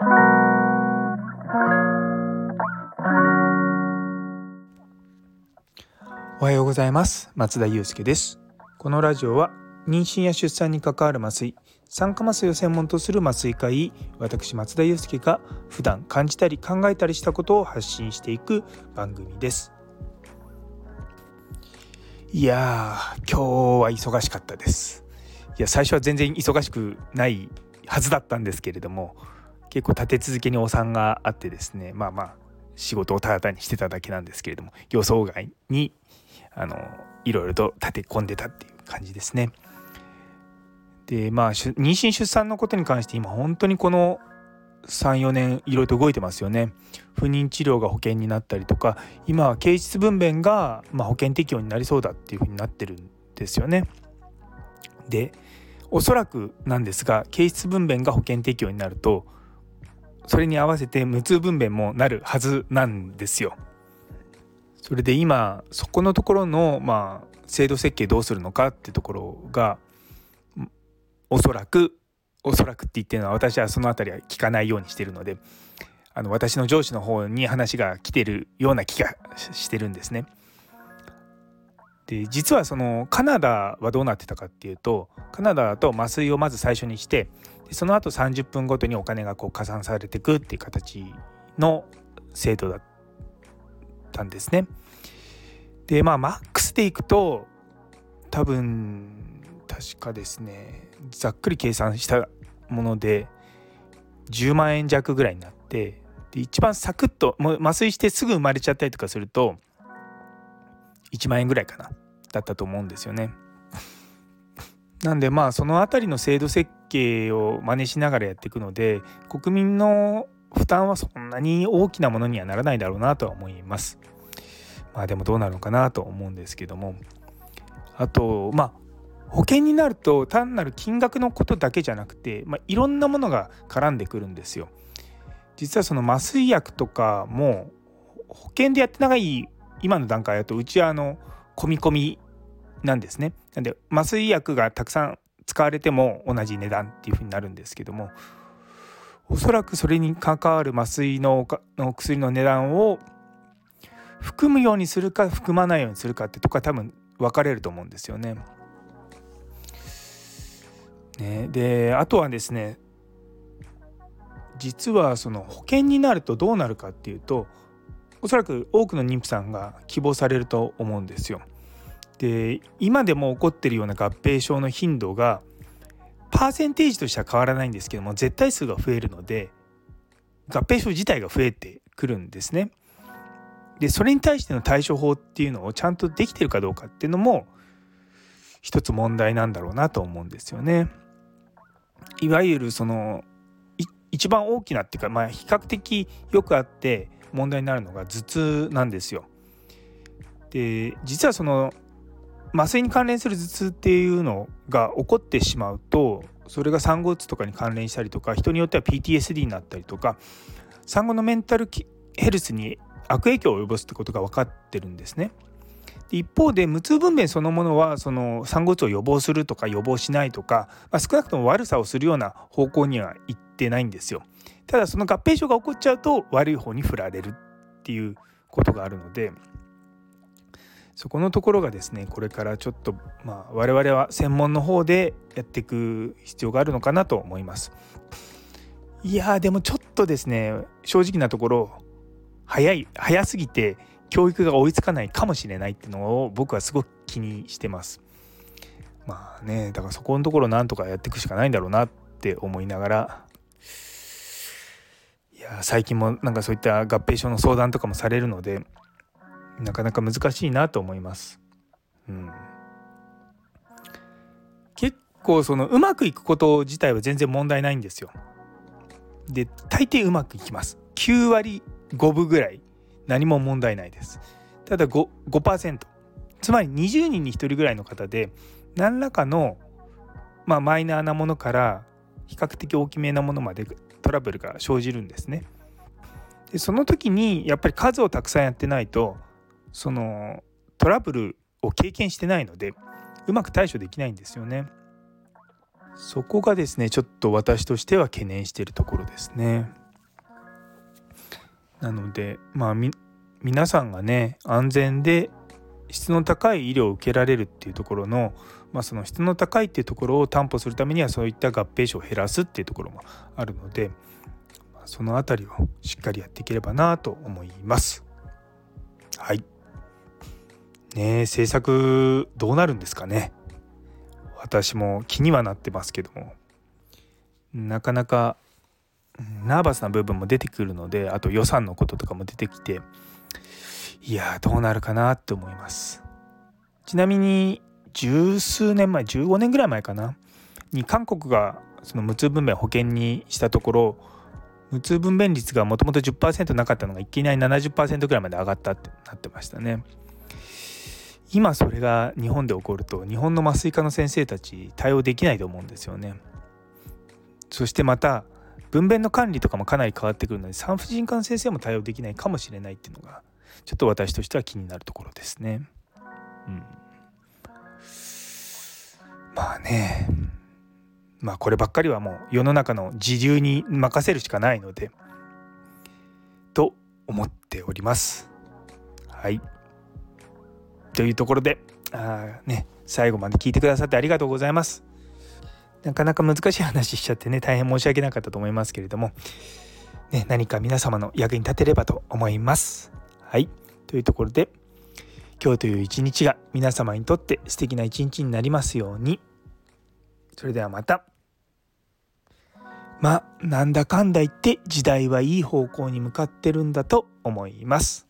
おはようございます。松田祐介です。このラジオは妊娠や出産に関わる麻酔酸化麻酔を専門とする麻酔科医私松田祐介が普段感じたり考えたりしたことを発信していく番組です。いやー今日は忙しかったです。いや最初は全然忙しくないはずだったんですけれども結構立て続けにお産があってですねまあまあ仕事をただ単にしてただけなんですけれども予想外にあのいろいろと立て込んでたっていう感じですね。でまあ妊娠出産のことに関して今本当にこの34年いろいろと動いてますよね。不妊治療が保険になったりとか今は経腟分娩が、まあ、保険適用になりそうだっていうふうになってるんですよね。でおそらくなんですが経腟分娩が保険適用になるとそれに合わせて無痛分娩もなるはずなんですよ。それで今そこのところのまあ制度設計どうするのかってところがおそらくおそらくって言ってるのは私はその辺りは聞かないようにしてるのであの私の上司の方に話が来てるような気がしてるんですね。で実はそのカナダはどうなってたかっていうとカナダだと麻酔をまず最初にしてその後30分ごとにお金がこう加算されていくっていう形の制度だったんですね。でまあマックスでいくと多分確かですねざっくり計算したもので10万円弱ぐらいになってで一番サクッともう麻酔してすぐ生まれちゃったりとかすると1万円ぐらいかなだったと思うんですよね。なんでまあその辺りの制度設計を真似しながらやっていくので国民の負担はそんなに大きなものにはならないだろうなとは思います。まあでもどうなるのかなと思うんですけどもあとまあ保険になると単なる金額のことだけじゃなくて、まあ、いろんなものが絡んでくるんですよ。実はその麻酔薬とかも保険でやってない今の段階だとうちはあの込み込みなんですね。なんで麻酔薬がたくさん使われても同じ値段っていうふうになるんですけどもおそらくそれに関わる麻酔のの薬の値段を含むようにするか含まないようにするかってとこは多分分かれると思うんですよね。ねであとはですね実はその保険になるとどうなるかっていうとおそらく多くの妊婦さんが希望されると思うんですよ。で今でも起こってるような合併症の頻度がパーセンテージとしては変わらないんですけども絶対数が増えるので合併症自体が増えてくるんですね。でそれに対しての対処法っていうのをちゃんとできてるかどうかっていうのも一つ問題なんだろうなと思うんですよね。いわゆるその一番大きなっていうか、まあ、比較的よくあって問題になるのが頭痛なんですよ。で実はその麻酔に関連する頭痛っていうのが起こってしまうとそれが産後うつとかに関連したりとか人によっては PTSD になったりとか産後のメンタルヘルスに悪影響を及ぼすってことが分かってるんですね。一方で無痛分娩そのものはその産後うつを予防するとか予防しないとか、まあ、少なくとも悪さをするような方向には行ってないんですよ。ただその合併症が起こっちゃうと悪い方に振られるっていうことがあるのでそこのところがですねこれからちょっとまあ我々は専門の方でやっていく必要があるのかなと思います。いやでもちょっとですね正直なところ早い早すぎて教育が追いつかないかもしれないっていうのを僕はすごく気にしてます。まあねだからそこのところなんとかやっていくしかないんだろうなって思いながらいや最近もなんかそういった合併症の相談とかもされるのでなかなか難しいなと思います。うん、結構そのうまくいくこと自体は全然問題ないんですよ。で大抵うまくいきます。9割5分ぐらい何も問題ないです。ただ 5%, 5つまり20人に1人ぐらいの方で何らかの、まあ、マイナーなものから比較的大きめなものまでトラブルが生じるんですね。でその時にやっぱり数をたくさんやってないとそのトラブルを経験してないのでうまく対処できないんですよね。そこがですねちょっと私としては懸念しているところですね。なのでまあ皆さんがね安全で質の高い医療を受けられるっていうところの、まあ、その質の高いっていうところを担保するためにはそういった合併症を減らすっていうところもあるのでその辺りをしっかりやっていければなと思います。はいね政策どうなるんですかね。私も気にはなってますけども。なかなかナーバスな部分も出てくるのであと予算のこととかも出てきていやどうなるかなって思います。ちなみに十数年前15年ぐらい前かな。に韓国がその無痛分娩保険にしたところ無痛分娩率がもともと10%なかったのがいきなり70%ぐらいまで上がったってなってましたね。今それが日本で起こると日本の麻酔科の先生たち対応できないと思うんですよねそしてまた分娩の管理とかもかなり変わってくるので産婦人科の先生も対応できないかもしれないっていうのがちょっと私としては気になるところですね。うん、まあねまあこればっかりはもう世の中の自流に任せるしかないのでと思っております。はいというところであね最後まで聞いてくださってありがとうございます。なかなか難しい話しちゃってね大変申し訳なかったと思いますけれども、ね、何か皆様の役に立てればと思います。はいというところで今日という一日が皆様にとって素敵な一日になりますように。それではまた。まあなんだかんだ言って時代はいい方向に向かってるんだと思います。